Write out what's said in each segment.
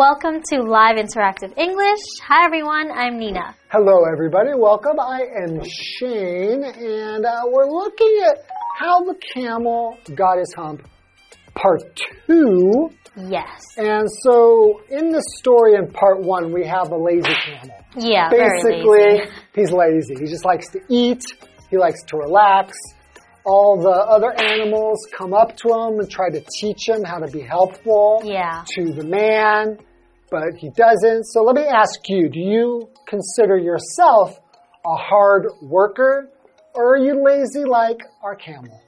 Welcome to Live Interactive English. Hi everyone, I'm Nina. Hello, everybody. Welcome. I am Shane, and uh, we're looking at how the camel got his hump, part two. Yes. And so, in the story in part one, we have a lazy camel. Yeah, very Basically, lazy. he's lazy. He just likes to eat, he likes to relax. All the other animals come up to him and try to teach him how to be helpful Yeah. to the man, but he doesn't. So let me ask you do you consider yourself a hard worker or are you lazy like our camel?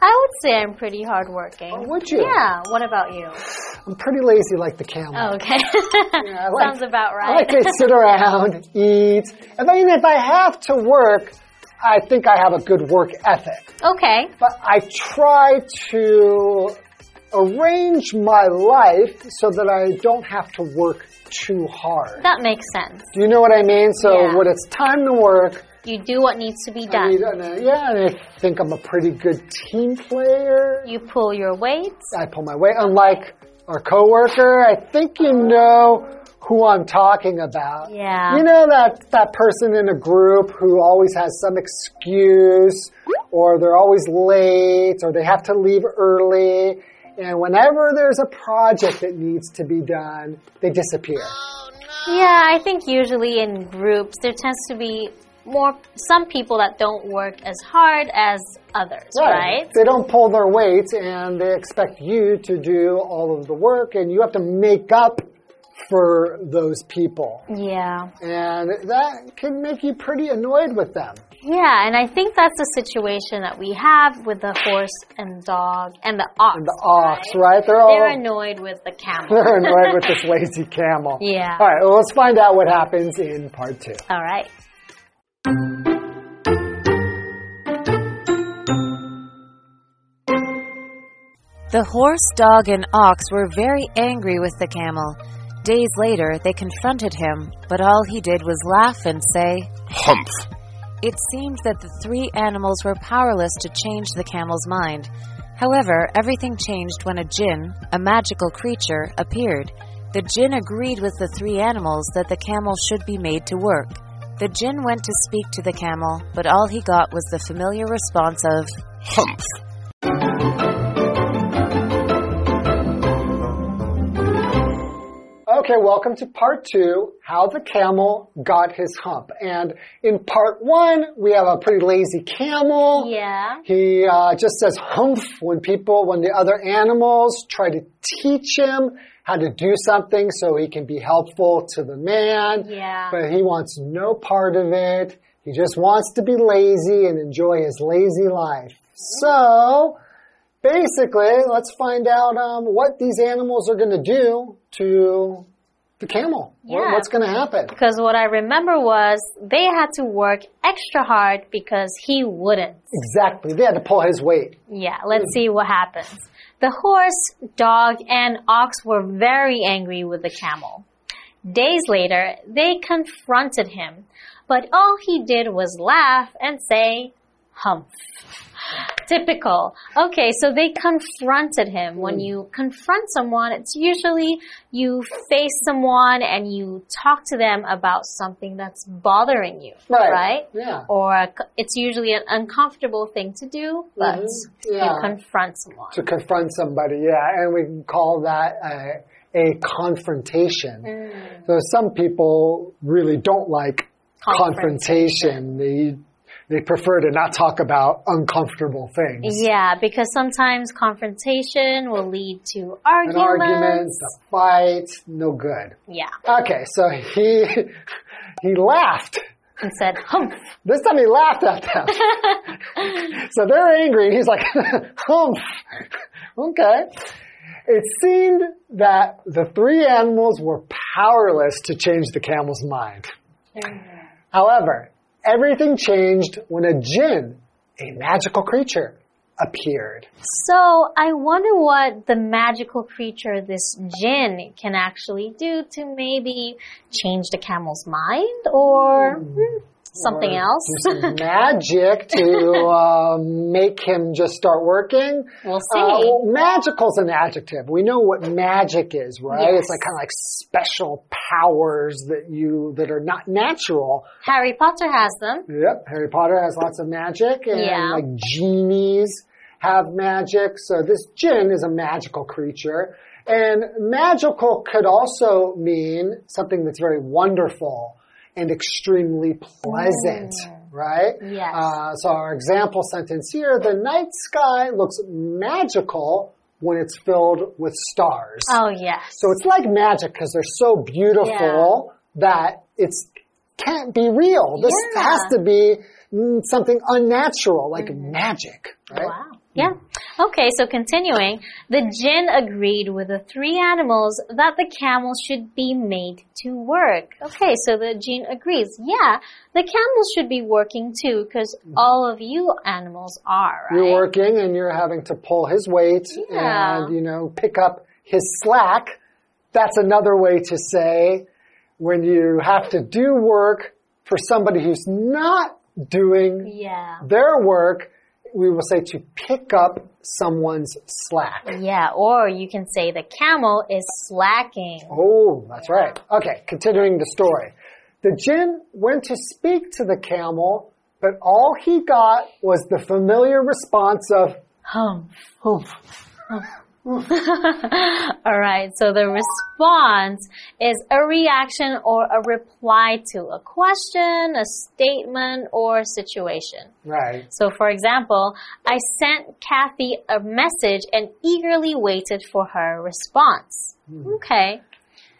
I would say I'm pretty hardworking. Oh, would you? Yeah. What about you? I'm pretty lazy like the camel. Oh, okay. Yeah, like- Sounds about right. I like to sit around, eat. And then if I have to work, I think I have a good work ethic. okay. But I try to arrange my life so that I don't have to work too hard. That makes sense. Do you know what I mean? So Yeah. when it's time to work, You do what needs to be I done. mean, and, uh, yeah, and I think I'm a pretty good team player. You pull your weight. I pull my weight. Unlike our coworker, I think you know who I'm talking about. Yeah. You know that that person in a group who always has some excuse, or they're always late, or they have to leave early. And whenever there's a project that needs to be done, they disappear. Yeah, I think usually in groups there tends to be more some people that don't work as hard as others, right? They don't pull their weight and they expect you to do all of the work and you have to make up for those people. Yeah. And that can make you pretty annoyed with them. Yeah, and I think that's the situation that we have with the horse and dog and the ox. And the ox, right? They're all They're annoyed with the camel. they're annoyed with this lazy camel. Yeah. All right, well, let's find out what happens in part two. All right. The horse, dog, and ox were very angry with the camel. Days later, they confronted him, but all he did was laugh and say, Humph. It seemed that the three animals were powerless to change the camel's mind. However, everything changed when a jinn, a magical creature, appeared. The jinn agreed with the three animals that the camel should be made to work. The jinn went to speak to the camel, but all he got was the familiar response of, Humph. Okay, welcome to part two, how the camel got his hump. And in part one, we have a pretty lazy camel. Yeah. He uh, just says humph when people, when the other animals try to teach him how to do something so he can be helpful to the man. Yeah. But he wants no part of it. He just wants to be lazy and enjoy his lazy life. So, basically, let's find out um, what these animals are going to do to the camel. Yeah. What's going to happen? Because what I remember was they had to work extra hard because he wouldn't. Exactly. They had to pull his weight. Yeah, let's hmm. see what happens. The horse, dog, and ox were very angry with the camel. Days later, they confronted him, but all he did was laugh and say, humph. Typical. Okay, so they confronted him. When you confront someone, it's usually you face someone and you talk to them about something that's bothering you, Right. right? Yeah. Or a c- it's usually an uncomfortable thing to do, but Mhm. Yeah. you confront someone. to confront somebody, yeah, and we call that a, a confrontation. Mm. So some people really don't like Confrontation. confrontation. They they prefer to not talk about uncomfortable things. Yeah, because sometimes confrontation will lead to An arguments. argument, a fight, no good. Yeah, Okay, so he he laughed. and said humph. This time he laughed at them. so they're angry, and he's like, humph. Okay. It seemed that the three animals were powerless to change the camel's mind. However, everything changed when a jinn, a magical creature, appeared. So I wonder what the magical creature, this jinn, can actually do to maybe change the camel's mind or hmm, something else. magic to uh, make him just start working. We'll see. Uh, well, magical's an adjective. We know what magic is, right? Yes. It's like kind of like special powers that you that are not natural. Harry Potter has them. Yep, Harry Potter has lots of magic, and Yeah. like genies have magic. So this jinn is a magical creature. And magical could also mean something that's very wonderful and extremely pleasant, right? Yes. Uh, so our example sentence here, the night sky looks magical when it's filled with stars. Oh, yes. So it's like magic because they're so beautiful that it's can't be real. This Yeah. has to be mm, something unnatural, like magic, right? Wow. Yeah. Okay, so continuing, the jinn agreed with the three animals that the camel should be made to work. Okay, so the jinn agrees. Yeah, the camel should be working too, because all of you animals are, right? You're working and you're having to pull his weight Yeah. and, you know, pick up his slack. That's another way to say when you have to do work for somebody who's not doing Yeah. their work, we will say to pick up someone's slack. Yeah, or you can say the camel is slacking. Oh, that's right. Okay, continuing the story. The jinn went to speak to the camel, but all he got was the familiar response of, Hum. "Humph." All right, so the response is a reaction or a reply to a question, a statement, or situation. Right. So, for example, I sent Kathy a message and eagerly waited for her response. Okay.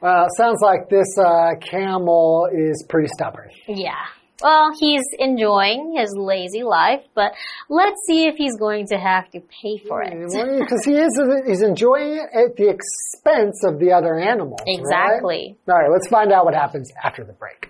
Well, it sounds like this uh, camel is pretty stubborn. Yeah. Well, he's enjoying his lazy life, but let's see if he's going to have to pay for it. Because he is he's enjoying it at the expense of the other animals. right? Exactly. All right, let's find out what happens after the break.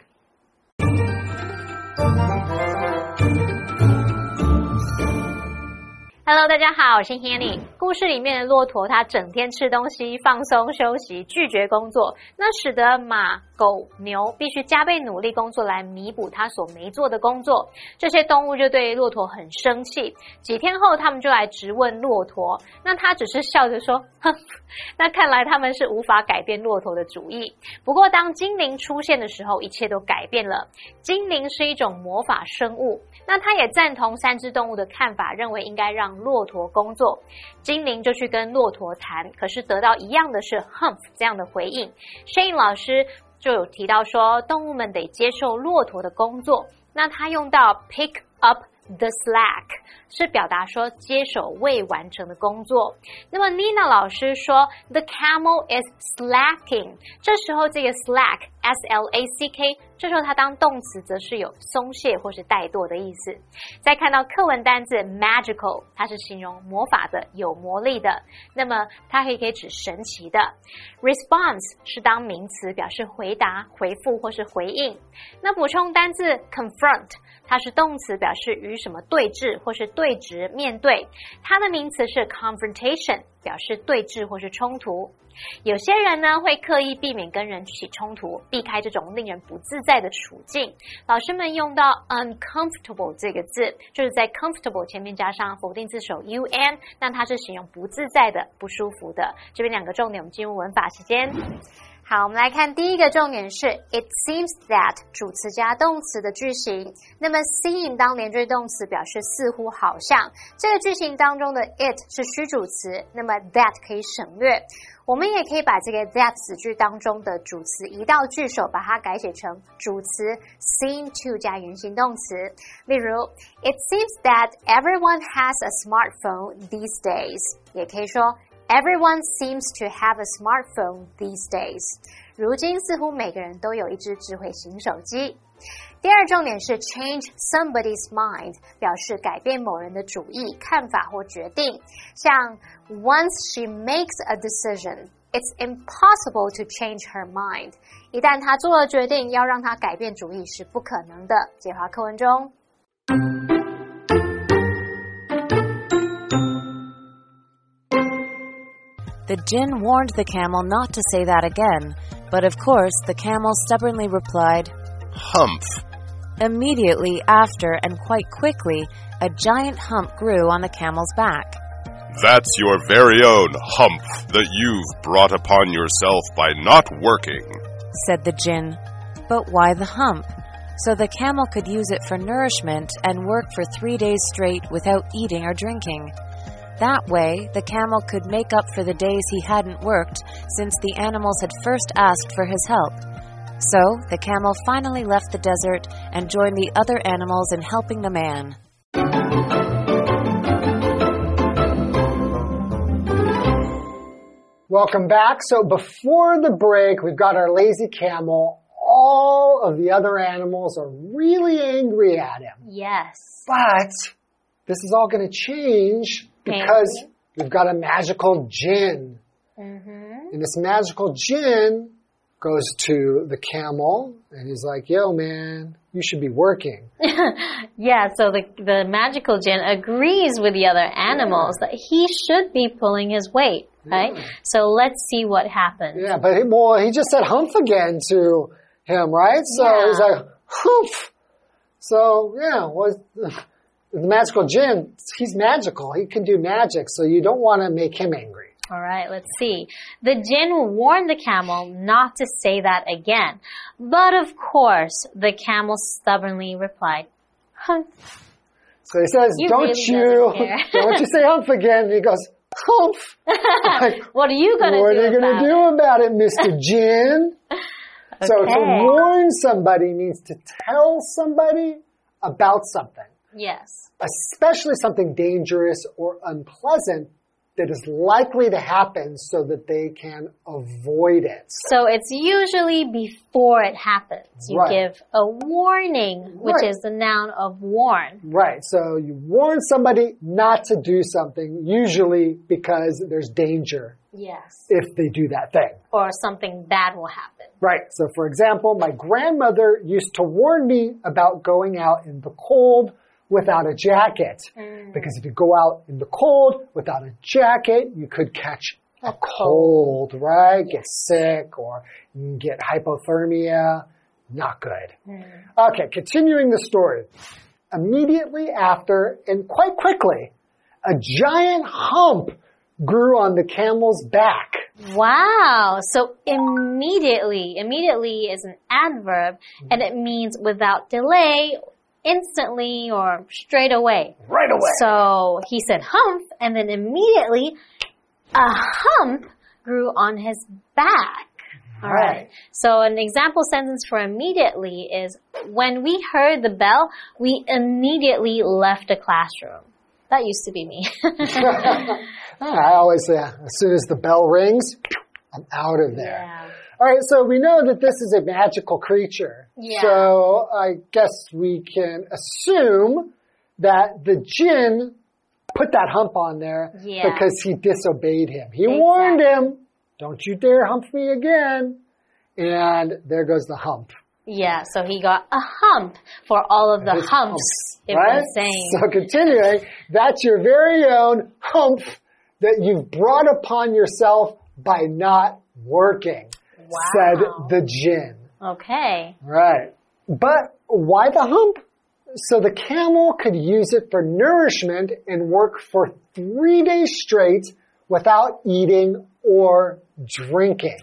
Hello，大家好，我是 Hanny。故事里面的骆驼，它整天吃东西、放松休息，拒绝工作，那使得马、 狗、牛必须加倍努力工作来弥补他所没做的工作。这些动物就对骆驼很生气。几天后，他们就来质问骆驼，那他只是笑着说：“哼，那看来他们是无法改变骆驼的主意。”不过，当精灵出现的时候，一切都改变了。精灵是一种魔法生物，那他也赞同三只动物的看法，认为应该让骆驼工作。精灵就去跟骆驼谈，可是得到一样的是 “humph” 这样的回应。声音老师就有提到说，动物们得接受骆驼的工作。那他用到 “pick up”。The slack 是表达说接手未完成的工作。那么 Nina 老师说，The camel is slacking。这时候这个 slack S L A C K，这时候它当动词则是有松懈或是怠惰的意思。再看到课文单字 magical，它是形容魔法的、有魔力的。那么它还可以指神奇的。Response 是当名词，表示回答、回复或是回应。那补充单字 confront，它是动词，表示与什么对峙或是是对直、面对。它的名词是 confrontation，表示对峙或是冲突。有些人呢会刻意避免跟人起冲突，避开这种令人不自在的处境。老师们用到 uncomfortable 这个字，就是在 comfortable 前面加上否定字首 un，那它是形容不自在的、不舒服的。这边两个重点，我们进入文法时间。好，我们来看第一个重点是 it seems that 主词加动词的句型。那么 seem 当连缀动词，表示似乎、好像。这个句型当中的 it 是虚主词，那么 that 可以省略。我们也可以把这个 that 子句当中的主词移到句首，把它改写成主词 seem to 加原形动词。例如，It seems that everyone has a smartphone these days。也可以说。Everyone seems to have a smartphone these days。如今似乎每个人都有一只智慧型手机。第二重点是 change somebody's mind，表示改变某人的主意、看法或决定。像 Once she makes a decision, it's impossible to change her mind。一旦她做了决定，要让她改变主意是不可能的。解华课文中。 The Jinn warned the camel not to say that again, but of course the camel stubbornly replied, Humph. Immediately after and quite quickly, a giant hump grew on the camel's back. That's your very own hump that you've brought upon yourself by not working. said the Jinn. But why the hump? So the camel could use it for nourishment and work for three days straight without eating or drinking. That way, the camel could make up for the days he hadn't worked since the animals had first asked for his help. So, the camel finally left the desert and joined the other animals in helping the man. Welcome back. So before the break, we've got our lazy camel. All of the other animals are really angry at him. Yes. But this is all going to change because we've got a magical jinn. Mm-hmm. And this magical jinn goes to the camel and he's like, yo, man, you should be working. Yeah, so the the magical jinn agrees with the other animals that he should be pulling his weight, right? So let's see what happens. Yeah, but he, well, he just said humph again to him, right? So Yeah. he's like, humph. So, yeah, well, the magical jinn, he's magical. He can do magic, so you don't want to make him angry. All right, let's see. The jinn warned the camel not to say that again. But of course, the camel stubbornly replied, Humph. So he says, You don't really you, don't you say humph again. And he goes, humph. Like, What are you going to what do are you about going to do about it, Mr. Jinn? So to warn somebody means to tell somebody about something. It?" Yes. especially something dangerous or unpleasant that is likely to happen so that they can avoid it. So it's usually before it happens. You Right. give a warning, which Right. is the noun of warn. Right. So you warn somebody not to do something, usually because there's danger Yes. if they do that thing. Or something bad will happen. Right. So for example, my grandmother used to warn me about going out in the cold without a jacket. Mm. Because if you go out in the cold without a jacket, you could catch a cold, right? Get sick or get hypothermia. Not good. Mm. Okay, continuing the story. Immediately after, and quite quickly, a giant hump grew on the camel's back. Wow. So immediately, immediately is an adverb and it means without delay, instantly, or straight away. Right away. So he said hump and then immediately a hump grew on his back. All right. Right. So an example sentence for immediately is when we heard the bell, we immediately left the classroom. That used to be me. Ah, I always say, as soon as the bell rings, I'm out of there. yeah. All right, so we know that this is a magical creature. Yeah. So I guess we can assume that the jinn put that hump on there Yeah. because he disobeyed him. He warned him, don't you dare hump me again. And there goes the hump. Yeah, so he got a hump for all of the humps it right? was saying. So continuing, that's your very own hump that you've brought upon yourself by not working, said the jinn. Okay. Right. But why the hump? So the camel could use it for nourishment and work for three days straight without eating or drinking.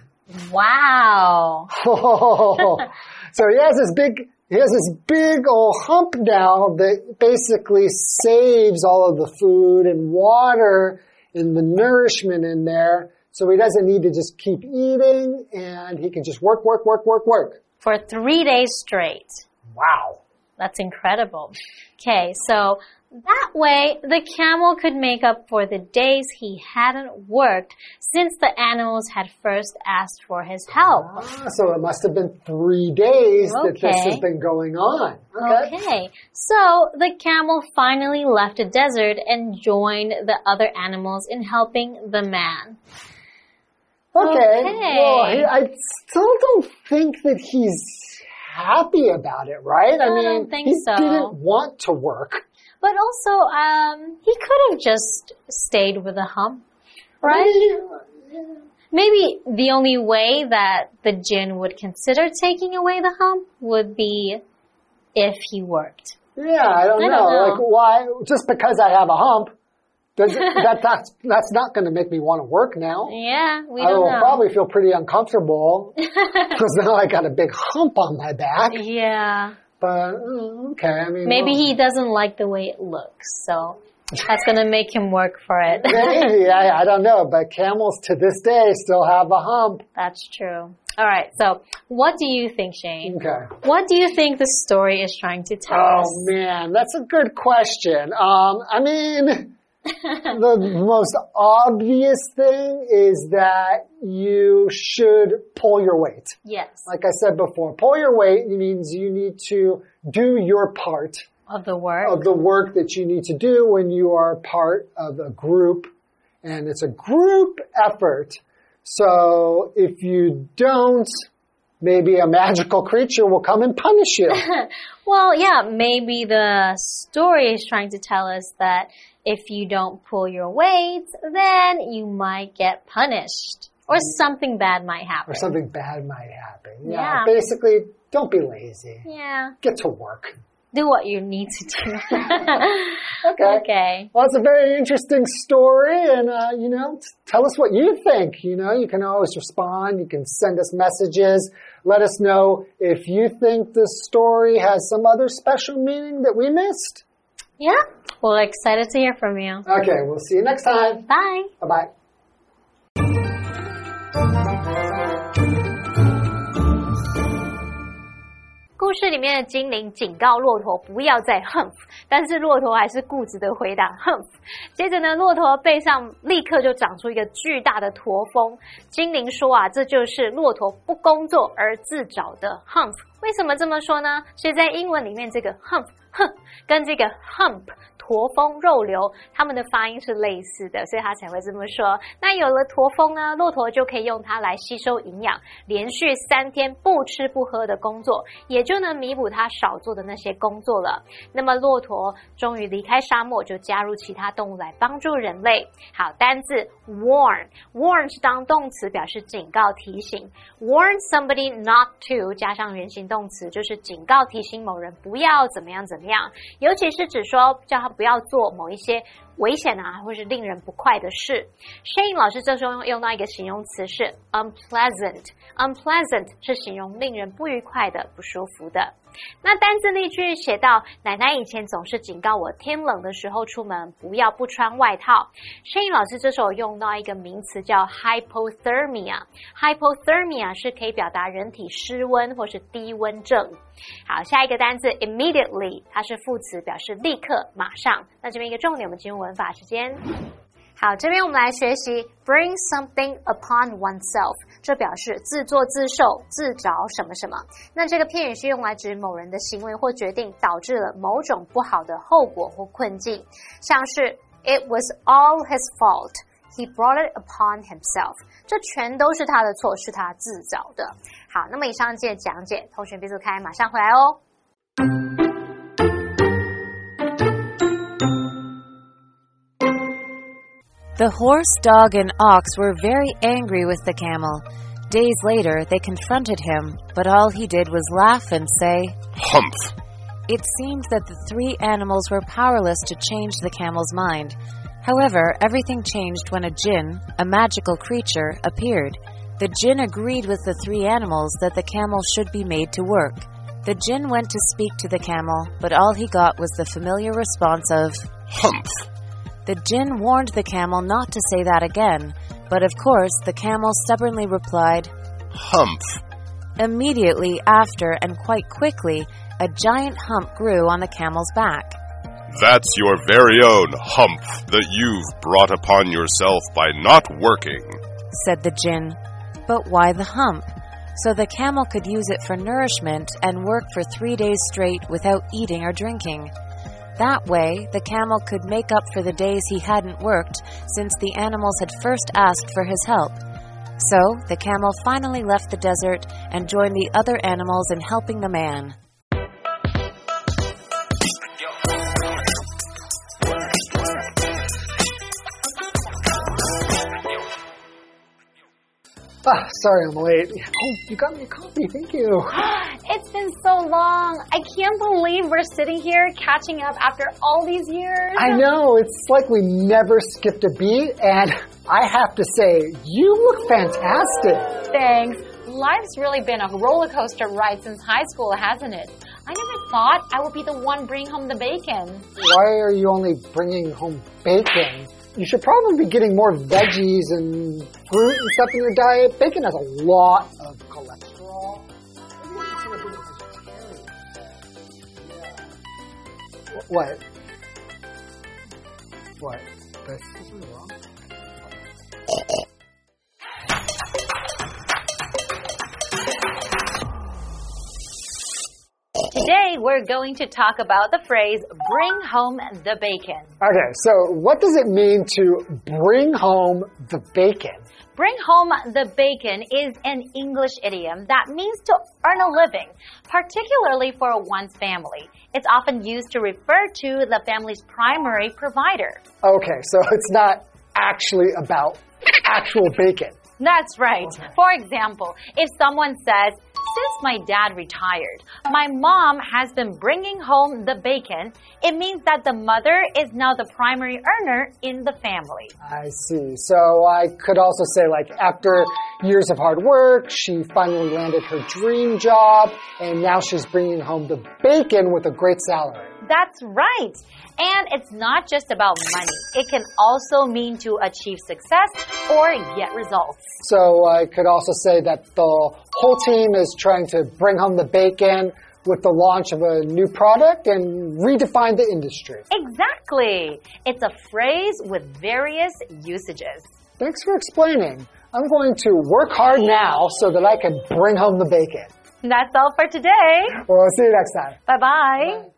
Wow. Oh. so he has this big, he has this big old hump now that basically saves all of the food and water and the nourishment in there. So he doesn't need to just keep eating and he can just work, work, work, work, work. For three days straight. Wow. That's incredible. Okay, so that way the camel could make up for the days he hadn't worked since the animals had first asked for his help. Ah, so it must have been three days that this has been going on. Okay. Okay, so the camel finally left the desert and joined the other animals in helping the man. Okay. Okay. Well, I still don't think that he's happy about it, right? I I mean, he so. didn't want to work. But also, um, he could have just stayed with the hump, right? Maybe the only way that the jinn would consider taking away the hump would be if he worked. Yeah, I don't, I don't know. know. Like, why? Just because I have a hump, does that that's that's not going to make me want to work now. Yeah, we I don't will know. probably feel pretty uncomfortable because now I got a big hump on my back. Yeah. But mm, okay, I mean, Maybe well, he doesn't like the way it looks, so that's gonna make him work for it. maybe I, I don't know. But camels to this day still have a hump. that's true. All right. So, what do you think, Shane? Okay. What do you think the story is trying to tell Oh us? man, that's a good question. Um, I mean, the most obvious thing is that you should pull your weight. Yes. Like I said before, pull your weight means you need to do your part Of the work. of the work that you need to do when you are part of a group. And it's a group effort. So if you don't, maybe a magical creature will come and punish you. Well, yeah, maybe the story is trying to tell us that if you don't pull your weight, then you might get punished. Or something bad might happen. or something bad might happen. Yeah. Basically, don't be lazy. Yeah. Get to work. Do what you need to do. Okay. okay. Well, it's a very interesting story, and uh, you know, tell us what you think. You know, you can always respond. You can send us messages. Let us know if you think this story has some other special meaning that we missed. Yeah. Well, excited to hear from you. Okay, we'll see you next time. Bye. Bye bye. 故事里面的精灵警告骆驼不要再 hump，但是骆驼还是固执的回答 hump。接着呢，骆驼背上立刻就长出一个巨大的驼峰。精灵说啊，这就是骆驼不工作而自找的 hump。为什么这么说呢？是在英文里面这个 hump 哼跟这个 hump 驼峰肉瘤，它们的发音是类似的，所以他才会这么说。那有了驼峰呢，骆驼就可以用它来吸收营养，连续三天不吃不喝的工作，也就能弥补它少做的那些工作了。那么骆驼终于离开沙漠，就加入其他动物来帮助人类。好，单字 warn，warn 是当动词，表示警告、提醒。warn somebody not to 加上原形动词，就是警告、提醒某人不要怎么样怎么样，尤其是指说叫他不要做某一些危险啊，或是令人不快的事。Shane 老师这时候用用到一个形容词是 unpleasant，unpleasant 是形容令人不愉快的、不舒服的。那单字例句写到，奶奶以前总是警告我，天冷的时候出门不要不穿外套。Shane 老师这时候用到一个名词叫 hypothermia。hypothermia 是可以表达人体失温或是低温症。好，下一个单字 immediately，它是副词，表示立刻、马上。那这边一个重点，我们进入文法时间。好，这边我们来学习 bring something upon oneself，这表示自作自受、自找什么什么。那这个片语是用来指某人的行为或决定导致了某种不好的后果或困境，像是 It was all his fault. He brought it upon himself. 这全都是他的错，是他自找的。好，那么以上这讲解，同学别走开，马上回来哦。The horse, dog, and ox were very angry with the camel. Days later, they confronted him, but all he did was laugh and say, Humph. It seemed that the three animals were powerless to change the camel's mind. However, everything changed when a jinn, a magical creature, appeared. The jinn agreed with the three animals that the camel should be made to work. The jinn went to speak to the camel, but all he got was the familiar response of, Humph. The jinn warned the camel not to say that again, but of course the camel stubbornly replied. Humph. Immediately after, and quite quickly, a giant hump grew on the camel's back. That's your very own humph that you've brought upon yourself by not working. said the jinn. But why the hump? So the camel could use it for nourishment and work for three days straight without eating or drinking. That way, the camel could make up for the days he hadn't worked since the animals had first asked for his help. So, the camel finally left the desert and joined the other animals in helping the man. Ah, sorry I'm late. Oh, you got me a coffee. Thank you. It's been so long. I can't believe we're sitting here catching up after all these years. I know. It's like we never skipped a beat, and I have to say, you look fantastic. Thanks. Life's really been a roller coaster ride since high school, hasn't it? I never thought I would be the one bringing home the bacon. Why are you only bringing home bacon? You should probably be getting more veggies and fruit and stuff in your diet. Bacon has a lot of cholesterol. You should have been a Today, we're going to talk about the phrase bring home the bacon. Okay, so what does it mean to bring home the bacon? Bring home the bacon is an English idiom that means to earn a living, particularly for one's family. It's often used to refer to the family's primary provider. Okay, so it's not actually about actual bacon. That's right. For example, if someone says, since my dad retired, my mom has been bringing home the bacon, it means that the mother is now the primary earner in the family. I see. So I could also say, like, after years of hard work, she finally landed her dream job, and now she's bringing home the bacon with a great salary. That's right. And it's not just about money. It can also mean to achieve success or get results. So I could also say that the whole team is trying to bring home the bacon with the launch of a new product and redefine the industry. Exactly. It's a phrase with various usages. Thanks for explaining. I'm going to work hard now so that I can bring home the bacon. That's all for today. Well, we'll see you next time. Bye bye.